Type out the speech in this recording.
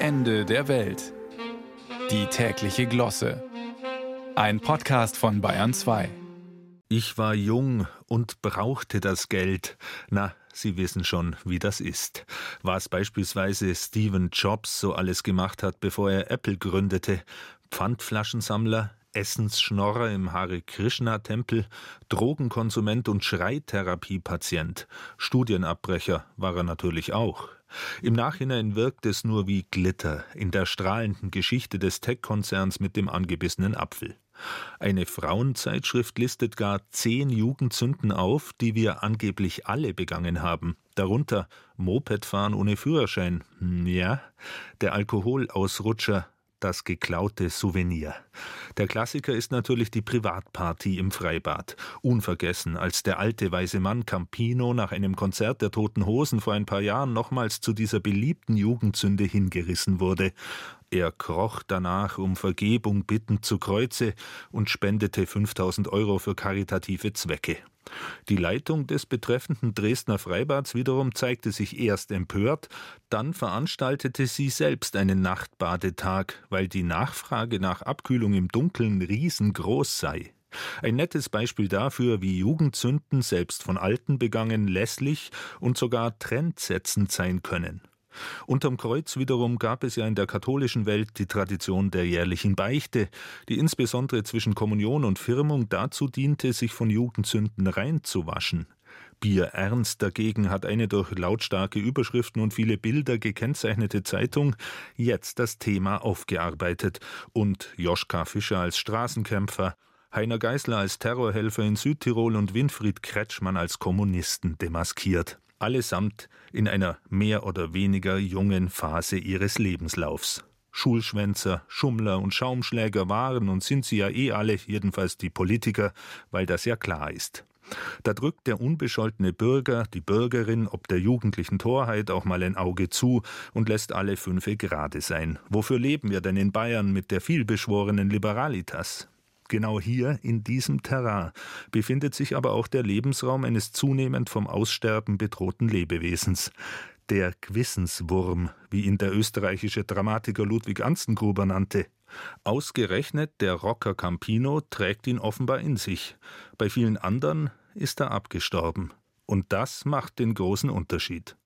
Ende der Welt. Die tägliche Glosse. Ein Podcast von Bayern 2. Ich war jung und brauchte das Geld. Na, Sie wissen schon, wie das ist. Was beispielsweise Stephen Jobs so alles gemacht hat, bevor er Apple gründete. Pfandflaschensammler, Essensschnorrer im Hare Krishna Tempel, Drogenkonsument und Schreitherapiepatient. Studienabbrecher war er natürlich auch. Im Nachhinein wirkt es nur wie Glitter in der strahlenden Geschichte des Tech-Konzerns mit dem angebissenen Apfel. Eine Frauenzeitschrift listet gar zehn Jugendsünden auf, die wir angeblich alle begangen haben. Darunter Mopedfahren ohne Führerschein. Hm, ja, der Alkoholausrutscher, das geklaute Souvenir. Der Klassiker ist natürlich die Privatparty im Freibad. Unvergessen, als der alte weise Mann Campino nach einem Konzert der Toten Hosen vor ein paar Jahren nochmals zu dieser beliebten Jugendsünde hingerissen wurde. Er kroch danach um Vergebung bittend zu Kreuze und spendete 5000 Euro für karitative Zwecke. Die Leitung des betreffenden Dresdner Freibads wiederum zeigte sich erst empört, dann veranstaltete sie selbst einen Nachtbadetag, weil die Nachfrage nach Abkühlung im Dunkeln riesengroß sei. Ein nettes Beispiel dafür, wie Jugendsünden selbst von Alten begangen lässlich und sogar trendsetzend sein können. Unterm Kreuz wiederum gab es ja in der katholischen Welt die Tradition der jährlichen Beichte, die insbesondere zwischen Kommunion und Firmung dazu diente, sich von Jugendsünden reinzuwaschen. Bier Ernst dagegen hat eine durch lautstarke Überschriften und viele Bilder gekennzeichnete Zeitung jetzt das Thema aufgearbeitet und Joschka Fischer als Straßenkämpfer, Heiner Geißler als Terrorhelfer in Südtirol und Winfried Kretschmann als Kommunisten demaskiert allesamt in einer mehr oder weniger jungen Phase ihres Lebenslaufs. Schulschwänzer, Schummler und Schaumschläger waren und sind sie ja eh alle, jedenfalls die Politiker, weil das ja klar ist. Da drückt der unbescholtene Bürger, die Bürgerin, ob der jugendlichen Torheit auch mal ein Auge zu und lässt alle fünfe gerade sein. Wofür leben wir denn in Bayern mit der vielbeschworenen Liberalitas? Genau hier, in diesem Terrain, befindet sich aber auch der Lebensraum eines zunehmend vom Aussterben bedrohten Lebewesens. Der Gewissenswurm, wie ihn der österreichische Dramatiker Ludwig Anstengruber nannte. Ausgerechnet der Rocker Campino trägt ihn offenbar in sich. Bei vielen anderen ist er abgestorben. Und das macht den großen Unterschied.